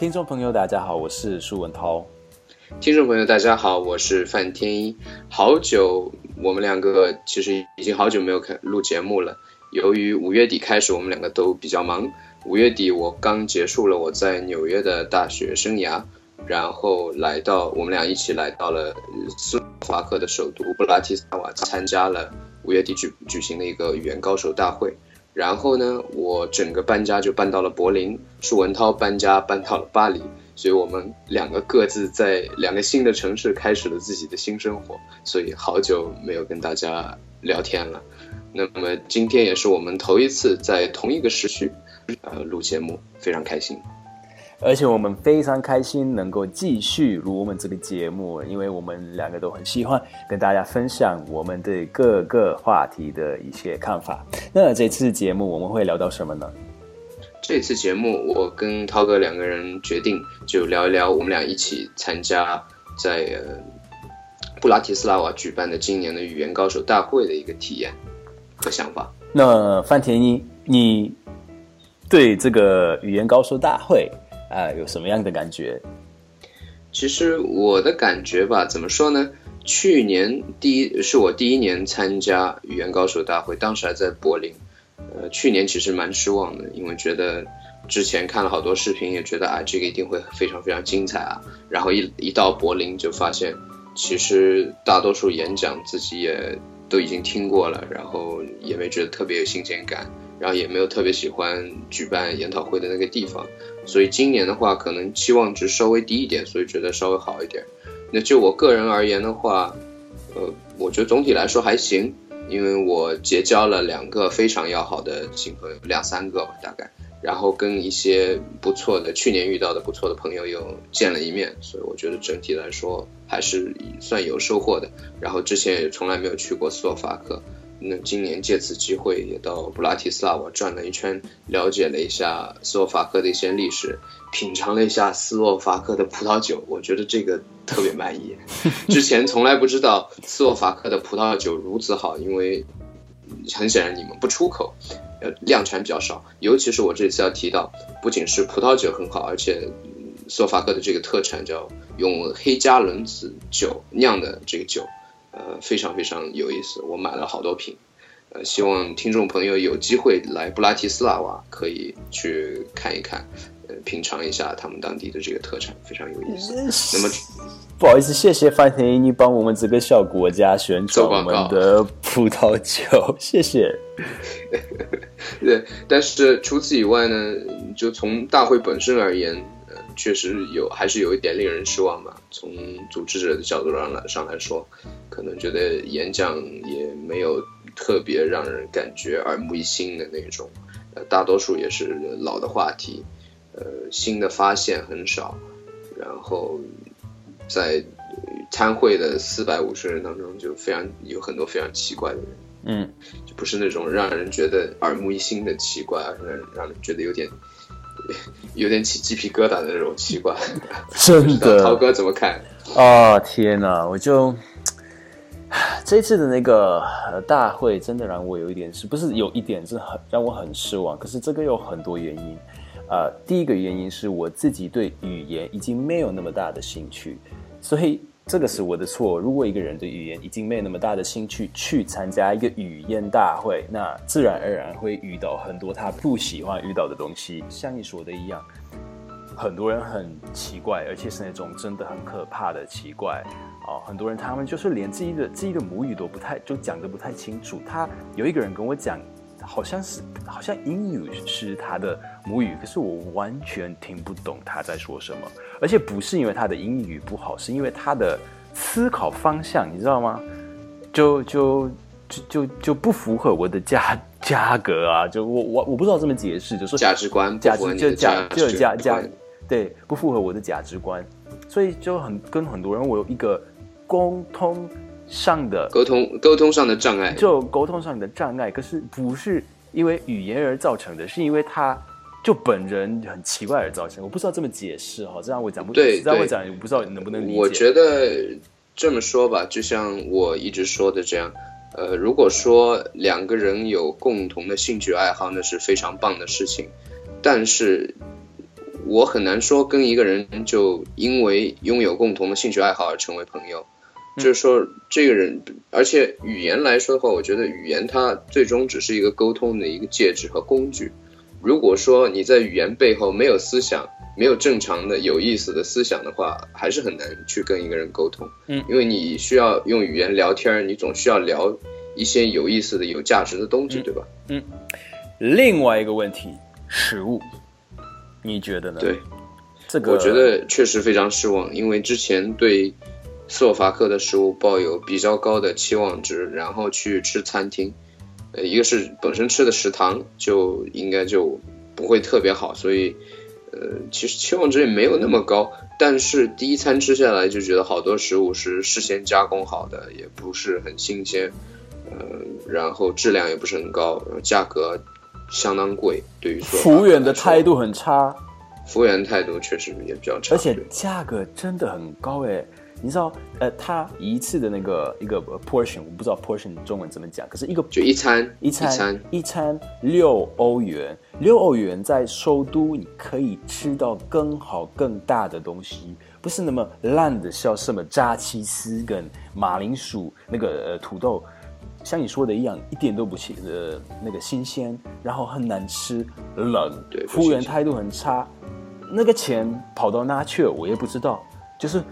听众朋友，大家好，我是舒文涛。听众朋友，大家好，我是范天一。好久，我们两个其实已经好久没有开录节目了。由于五月底开始，我们两个都比较忙。五月底，我刚结束了我在纽约的大学生涯，然后来到我们俩一起来到了斯洛伐克的首都布拉提斯拉瓦，参加了五月底举举行的一个语言高手大会。然后呢，我整个搬家就搬到了柏林，舒文涛搬家搬到了巴黎，所以我们两个各自在两个新的城市开始了自己的新生活，所以好久没有跟大家聊天了。那么今天也是我们头一次在同一个时区，呃，录节目，非常开心。而且我们非常开心能够继续录我们这个节目，因为我们两个都很喜欢跟大家分享我们对各个话题的一些看法。那这次节目我们会聊到什么呢？这次节目我跟涛哥两个人决定就聊一聊我们俩一起参加在呃布拉提斯拉瓦举办的今年的语言高手大会的一个体验和想法。那范田一，你对这个语言高手大会？啊，有什么样的感觉？其实我的感觉吧，怎么说呢？去年第一是我第一年参加语言高手大会，当时还在柏林。呃，去年其实蛮失望的，因为觉得之前看了好多视频，也觉得啊，这个一定会非常非常精彩啊。然后一一到柏林，就发现其实大多数演讲自己也都已经听过了，然后也没觉得特别有新鲜感。然后也没有特别喜欢举办研讨会的那个地方，所以今年的话可能期望值稍微低一点，所以觉得稍微好一点。那就我个人而言的话，呃，我觉得总体来说还行，因为我结交了两个非常要好的新朋友，两三个吧大概，然后跟一些不错的去年遇到的不错的朋友又见了一面，所以我觉得整体来说还是算有收获的。然后之前也从来没有去过斯洛伐克。那今年借此机会也到布拉提斯拉瓦转了一圈，了解了一下斯洛伐克的一些历史，品尝了一下斯洛伐克的葡萄酒，我觉得这个特别满意。之前从来不知道斯洛伐克的葡萄酒如此好，因为很显然你们不出口，呃，量产比较少。尤其是我这次要提到，不仅是葡萄酒很好，而且斯洛伐克的这个特产叫用黑加仑子酒酿的这个酒。呃，非常非常有意思，我买了好多瓶，呃，希望听众朋友有机会来布拉提斯拉瓦可以去看一看，呃，品尝一下他们当地的这个特产，非常有意思。那么，不好意思，谢谢范田，你帮我们这个小国家宣传我们的葡萄酒，谢谢。对，但是除此以外呢，就从大会本身而言。确实有，还是有一点令人失望吧。从组织者的角度上来上来说，可能觉得演讲也没有特别让人感觉耳目一新的那种，呃，大多数也是老的话题，呃，新的发现很少。然后在参会的四百五十人当中，就非常有很多非常奇怪的人，嗯，就不是那种让人觉得耳目一新的奇怪，而是让人觉得有点。有点起鸡皮疙瘩的那种奇怪，真的。涛哥怎么看？啊天哪！我就 这次的那个大会，真的让我有一点是不是有一点是很让我很失望。可是这个有很多原因。呃，第一个原因是我自己对语言已经没有那么大的兴趣，所以。这个是我的错。如果一个人对语言已经没有那么大的兴趣，去参加一个语言大会，那自然而然会遇到很多他不喜欢遇到的东西。像你说的一样，很多人很奇怪，而且是那种真的很可怕的奇怪哦。很多人他们就是连自己的自己的母语都不太就讲的不太清楚。他有一个人跟我讲。好像是，好像英语是他的母语，可是我完全听不懂他在说什么，而且不是因为他的英语不好，是因为他的思考方向，你知道吗？就就就就就不符合我的价 价格啊！就我我我不知道怎么解释，就说价值观，价值就价就价价，对，不符合我的价值观，所以就很跟很多人我有一个沟通。上的沟通沟通上的障碍，就沟通上的障碍，可是不是因为语言而造成的，是因为他就本人很奇怪而造成。我不知道这么解释哈，这样我讲不对，这样我讲，我不知道能不能理解。我觉得这么说吧，就像我一直说的这样，呃，如果说两个人有共同的兴趣爱好，那是非常棒的事情。但是我很难说跟一个人就因为拥有共同的兴趣爱好而成为朋友。就是说，这个人，而且语言来说的话，我觉得语言它最终只是一个沟通的一个介质和工具。如果说你在语言背后没有思想，没有正常的有意思的思想的话，还是很难去跟一个人沟通。嗯，因为你需要用语言聊天，你总需要聊一些有意思的、有价值的东西，对吧？嗯。另外一个问题，食物，你觉得呢？对，这个我觉得确实非常失望，因为之前对。斯洛伐克的食物抱有比较高的期望值，然后去吃餐厅，呃，一个是本身吃的食堂就应该就不会特别好，所以，呃，其实期望值也没有那么高。但是第一餐吃下来就觉得好多食物是事先加工好的，也不是很新鲜，呃，然后质量也不是很高，价格相当贵。对于服务员的态度很差，服务员态度确实也比较差，而且价格真的很高哎。你知道，呃，他一次的那个一个 portion，我不知道 portion 中文怎么讲，可是一个就一餐一餐一餐六欧元，六欧元在首都你可以吃到更好更大的东西，不是那么烂的，像什么炸鸡丝跟马铃薯那个呃土豆，像你说的一样，一点都不新呃那个新鲜，然后很难吃，冷，对服务员态度很差，那个钱跑到哪去了，我也不知道，就是。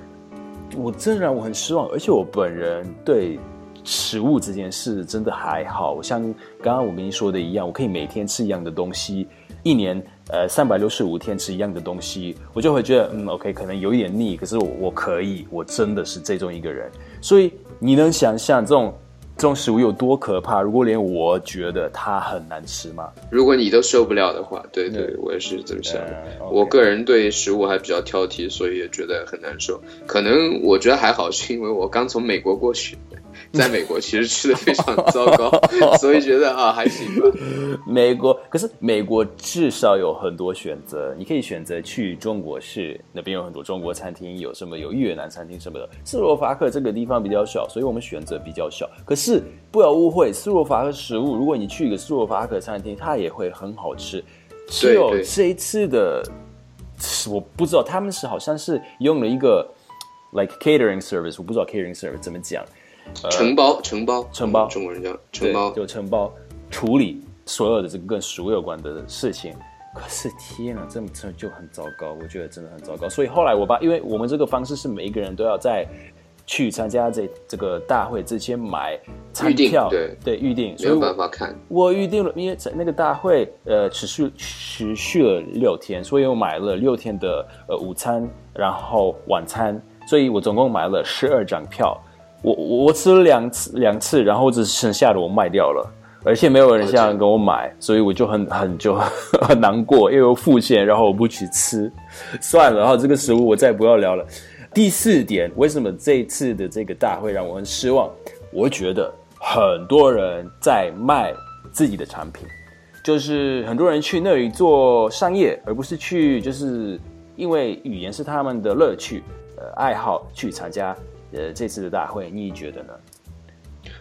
我真让我很失望，而且我本人对食物这件事真的还好。像刚刚我跟你说的一样，我可以每天吃一样的东西，一年呃三百六十五天吃一样的东西，我就会觉得嗯 OK，可能有一点腻，可是我我可以，我真的是这种一个人。所以你能想象这种？这种食物有多可怕？如果连我觉得它很难吃吗？如果你都受不了的话，对对，我也是这么想。我个人对食物还比较挑剔，所以也觉得很难受。可能我觉得还好，是因为我刚从美国过去。在美国其实吃的非常糟糕，所以觉得啊还行吧。美国可是美国至少有很多选择，你可以选择去中国市那边有很多中国餐厅，有什么有越南餐厅什么的。斯洛伐克这个地方比较小，所以我们选择比较小。可是不要误会，斯洛伐克食物，如果你去一个斯洛伐克餐厅，它也会很好吃。只有这一次的，我不知道他们是好像是用了一个 like catering service，我不知道 catering service 怎么讲。承包，承包，承包，中国人叫承包，就承包处理所有的这个跟食物有关的事情。可是天啊，这么这就很糟糕，我觉得真的很糟糕。所以后来我把，因为我们这个方式是每一个人都要在去参加这这个大会之前买餐票，对对，预定，没有办法看。我预定了，因为在那个大会呃持续持续了六天，所以我买了六天的呃午餐，然后晚餐，所以我总共买了十二张票。我我吃了两次两次，然后只剩下的我卖掉了，而且没有人想跟我买，所以我就很很就 很难过，因为我付钱，然后我不去吃，算了，然后这个食物我再不要聊了。第四点，为什么这次的这个大会让我很失望？我觉得很多人在卖自己的产品，就是很多人去那里做商业，而不是去就是因为语言是他们的乐趣呃爱好去参加。呃，这次的大会你觉得呢？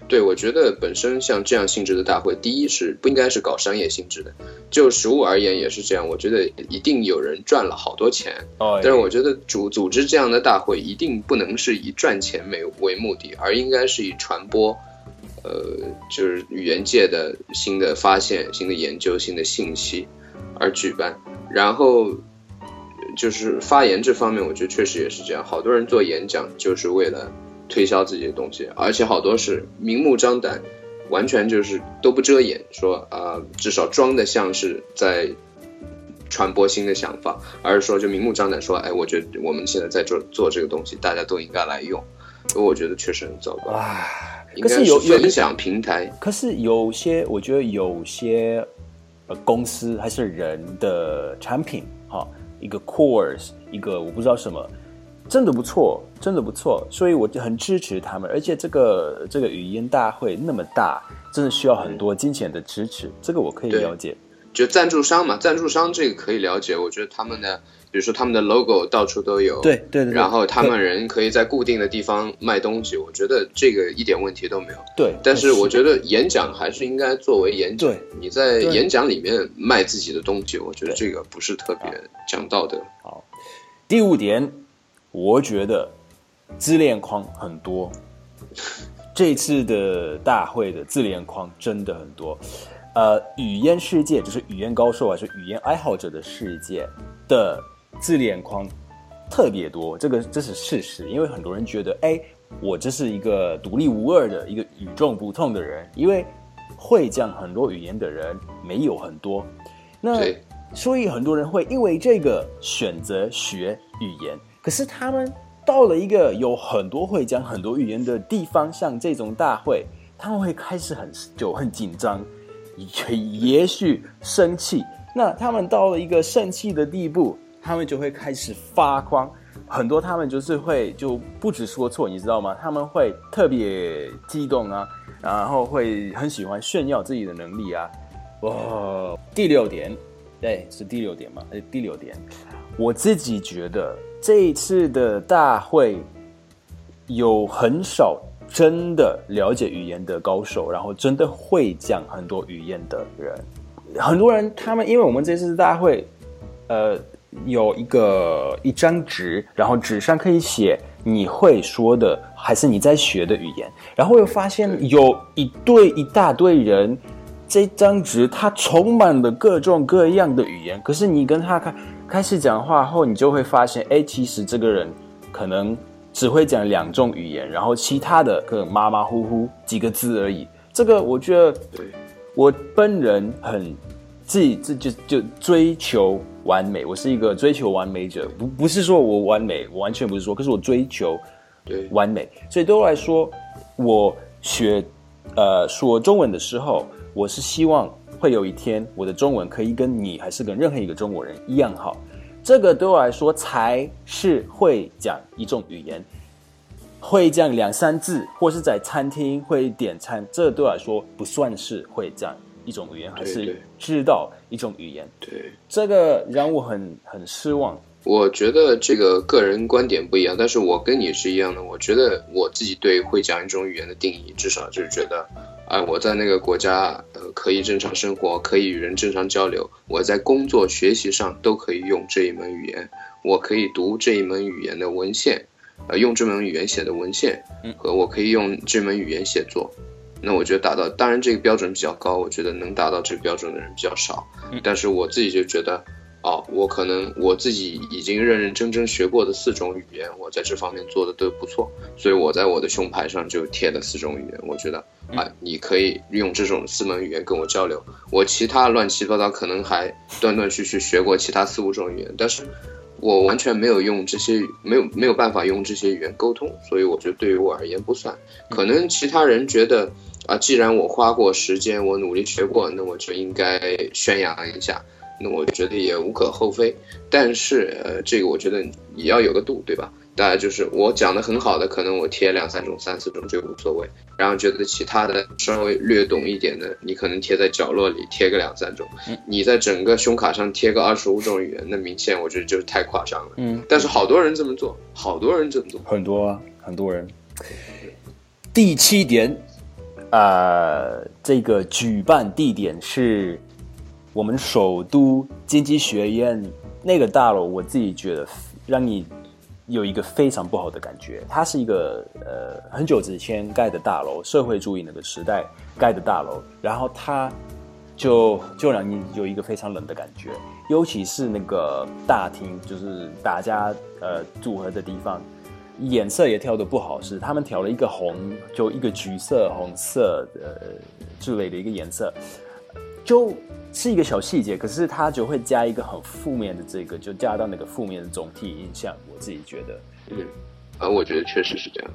对，我觉得本身像这样性质的大会，第一是不应该是搞商业性质的。就实物而言也是这样，我觉得一定有人赚了好多钱。哦。但是我觉得组组织这样的大会，一定不能是以赚钱为为目的，而应该是以传播，呃，就是语言界的新的发现、新的研究、新的信息而举办。然后。就是发言这方面，我觉得确实也是这样。好多人做演讲就是为了推销自己的东西，而且好多是明目张胆，完全就是都不遮掩，说啊，至少装的像是在传播新的想法，而是说就明目张胆说，哎，我觉得我们现在在做做这个东西，大家都应该来用。我觉得确实很糟糕啊。可是有分享平台，可是有些我觉得有些呃公司还是人的产品哈。一个 course，一个我不知道什么，真的不错，真的不错，所以我就很支持他们。而且这个这个语音大会那么大，真的需要很多金钱的支持，这个我可以了解。就赞助商嘛，赞助商这个可以了解。我觉得他们的比如说他们的 logo 到处都有，对对对，然后他们人可以在固定的地方卖东西，我觉得这个一点问题都没有。对，但是我觉得演讲还是应该作为演讲，你在演讲里面卖自己的东西，我觉得这个不是特别讲道德。好，第五点，我觉得自恋框很多。这次的大会的自恋框真的很多。呃，语言世界就是语言高手还是语言爱好者的世界的自恋框特别多，这个这是事实。因为很多人觉得，哎，我这是一个独立无二的一个与众不同的人，因为会讲很多语言的人没有很多。那所以很多人会因为这个选择学语言，可是他们到了一个有很多会讲很多语言的地方，像这种大会，他们会开始很就很紧张。也也许生气，那他们到了一个生气的地步，他们就会开始发光。很多他们就是会就不止说错，你知道吗？他们会特别激动啊，然后会很喜欢炫耀自己的能力啊。哇，第六点，对，是第六点嘛？哎，第六点，我自己觉得这一次的大会有很少。真的了解语言的高手，然后真的会讲很多语言的人，很多人他们因为我们这次大会，呃，有一个一张纸，然后纸上可以写你会说的还是你在学的语言，然后又发现有一对一大堆人，这张纸它充满了各种各样的语言，可是你跟他开开始讲话后，你就会发现，哎，其实这个人可能。只会讲两种语言，然后其他的可能马马虎虎几个字而已。这个我觉得，我本人很自己这就就追求完美，我是一个追求完美者，不不是说我完美，我完全不是说，可是我追求完美。所以对我来说，我学呃说中文的时候，我是希望会有一天我的中文可以跟你还是跟任何一个中国人一样好。这个对我来说才是会讲一种语言，会讲两三字，或是在餐厅会点餐，这对我来说不算是会讲一种语言，还是知道一种语言。对，这个让我很很失望。我觉得这个个人观点不一样，但是我跟你是一样的。我觉得我自己对会讲一种语言的定义，至少就是觉得。啊，我在那个国家，呃，可以正常生活，可以与人正常交流。我在工作、学习上都可以用这一门语言。我可以读这一门语言的文献，呃，用这门语言写的文献，和我可以用这门语言写作。那我觉得达到，当然这个标准比较高，我觉得能达到这个标准的人比较少。但是我自己就觉得。哦，我可能我自己已经认认真真学过的四种语言，我在这方面做的都不错，所以我在我的胸牌上就贴了四种语言。我觉得啊，你可以用这种四门语言跟我交流。我其他乱七八糟可能还断断续续学过其他四五种语言，但是我完全没有用这些，没有没有办法用这些语言沟通，所以我觉得对于我而言不算。可能其他人觉得啊，既然我花过时间，我努力学过，那我就应该宣扬一下。那我觉得也无可厚非，但是呃，这个我觉得也要有个度，对吧？大家就是我讲的很好的，可能我贴两三种、三四种就无所谓。然后觉得其他的稍微略懂一点的，你可能贴在角落里贴个两三种。你在整个胸卡上贴个二十五种语言，那明显我觉得就是太夸张了。嗯。但是好多人这么做，好多人这么做，很多啊，很多人。第七点，呃，这个举办地点是。我们首都经济学院那个大楼，我自己觉得让你有一个非常不好的感觉。它是一个呃很久之前盖的大楼，社会主义那个时代盖的大楼，然后它就就让你有一个非常冷的感觉。尤其是那个大厅，就是大家呃组合的地方，颜色也调的不好，是他们调了一个红，就一个橘色、红色的之类的一个颜色，就。是一个小细节，可是它就会加一个很负面的这个，就加到那个负面的总体印象。我自己觉得，嗯，啊，我觉得确实是这样。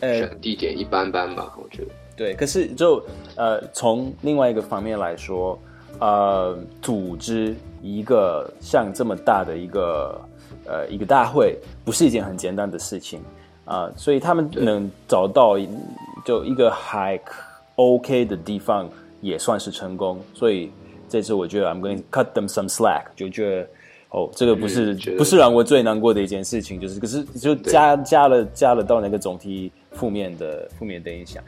呃，地点一般般吧，我觉得。对，可是就呃，从另外一个方面来说，呃，组织一个像这么大的一个呃一个大会，不是一件很简单的事情啊。所以他们能找到就一个还 OK 的地方，也算是成功。所以。这次我觉得 I'm going to cut them some slack，就觉得哦，这个不是、不是让我最难过的一件事情，就是可是就加加了加了到那个总体负面的负面的影响。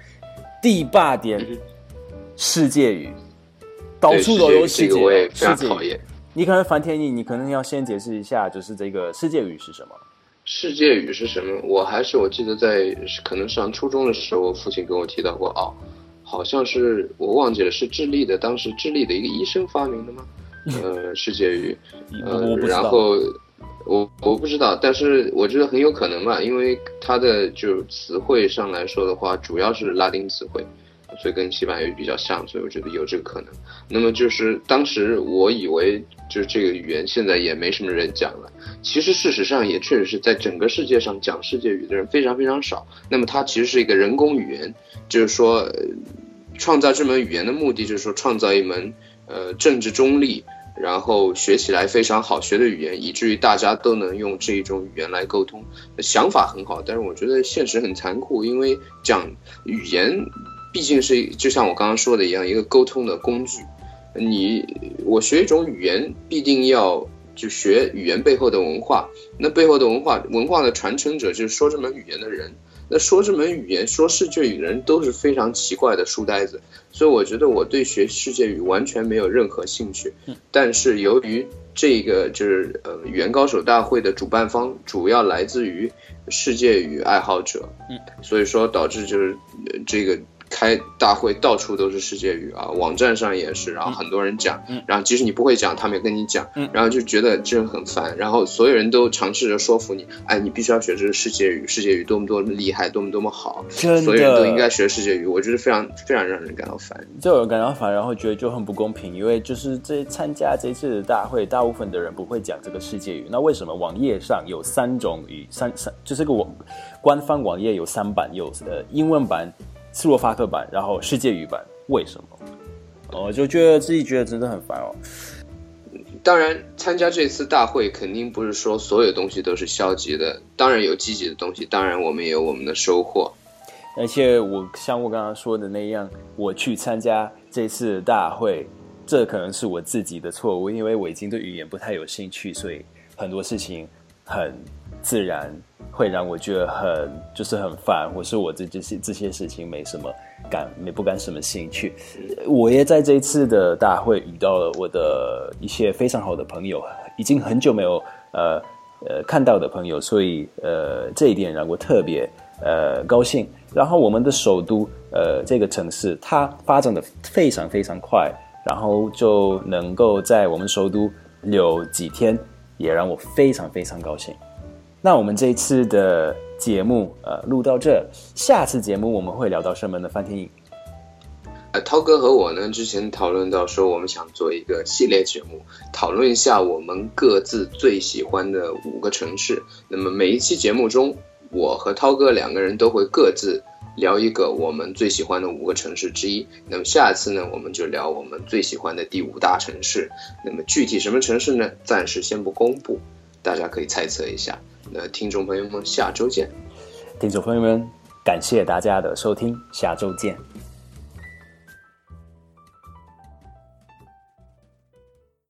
第八点，嗯世界语，到处都有世界语。你可能樊天意，你可能要先解释一下，就是这个世界语是什么？世界语是什么？我还是我记得在可能上初中的时候，我父亲跟我提到过，哦，好像是我忘记了，是智利的，当时智利的一个医生发明的吗？呃，世界语，呃。然后我我不知道，但是我觉得很有可能吧，因为它的就词汇上来说的话，主要是拉丁词汇，所以跟西班牙语比较像，所以我觉得有这个可能。那么就是当时我以为就是这个语言现在也没什么人讲了，其实事实上也确实是在整个世界上讲世界语的人非常非常少。那么它其实是一个人工语言，就是说，呃创造这门语言的目的就是说创造一门呃政治中立。然后学起来非常好学的语言，以至于大家都能用这一种语言来沟通，想法很好。但是我觉得现实很残酷，因为讲语言毕竟是就像我刚刚说的一样，一个沟通的工具。你我学一种语言，必定要就学语言背后的文化。那背后的文化，文化的传承者就是说这门语言的人。那说这门语言、说世界语的人都是非常奇怪的书呆子，所以我觉得我对学世界语完全没有任何兴趣。但是由于这个就是呃语言高手大会的主办方主要来自于世界语爱好者，嗯，所以说导致就是、呃这个开大会到处都是世界语啊，网站上也是，然后很多人讲，嗯。然后即使你不会讲，他们也跟你讲，嗯。然后就觉得真的很烦，然后所有人都尝试着说服你，哎，你必须要学这个世界语，世界语多么多么厉害，多么多么好，所有人都应，该学世界语，我觉得非常非常让人感到烦。就有感到烦，然后觉得就很不公平，因为就是这参加这次的大会，大部分的人不会讲这个世界语。那为什么网页上有三种语三三，就是个网官方网页有三版，有呃英文版、斯洛伐克版，然后世界语版，为什么？我就觉得自己觉得真的很烦哦。当然，参加这次大会肯定不是说所有东西都是消极的，当然有积极的东西，当然我们也有我们的收获。而且我像我刚刚说的那样，我去参加这次大会，这可能是我自己的错误，因为我已经对语言不太有兴趣，所以很多事情很自然会让我觉得很就是很烦，或是我这这些这些事情没什么感没不感什么兴趣。我也在这一次的大会遇到了我的一些非常好的朋友，已经很久没有呃呃看到的朋友，所以呃这一点让我特别呃高兴。然后我们的首都呃这个城市，它发展的非常非常快，然后就能够在我们首都留几天，也让我非常非常高兴。那我们这一次的节目呃录到这，下次节目我们会聊到什么呢？范天颖。呃，涛哥和我呢之前讨论到说，我们想做一个系列节目，讨论一下我们各自最喜欢的五个城市。那么每一期节目中，我和涛哥两个人都会各自聊一个我们最喜欢的五个城市之一。那么下次呢，我们就聊我们最喜欢的第五大城市。那么具体什么城市呢？暂时先不公布，大家可以猜测一下。那听众朋友们，下周见。听众朋友们，感谢大家的收听，下周见。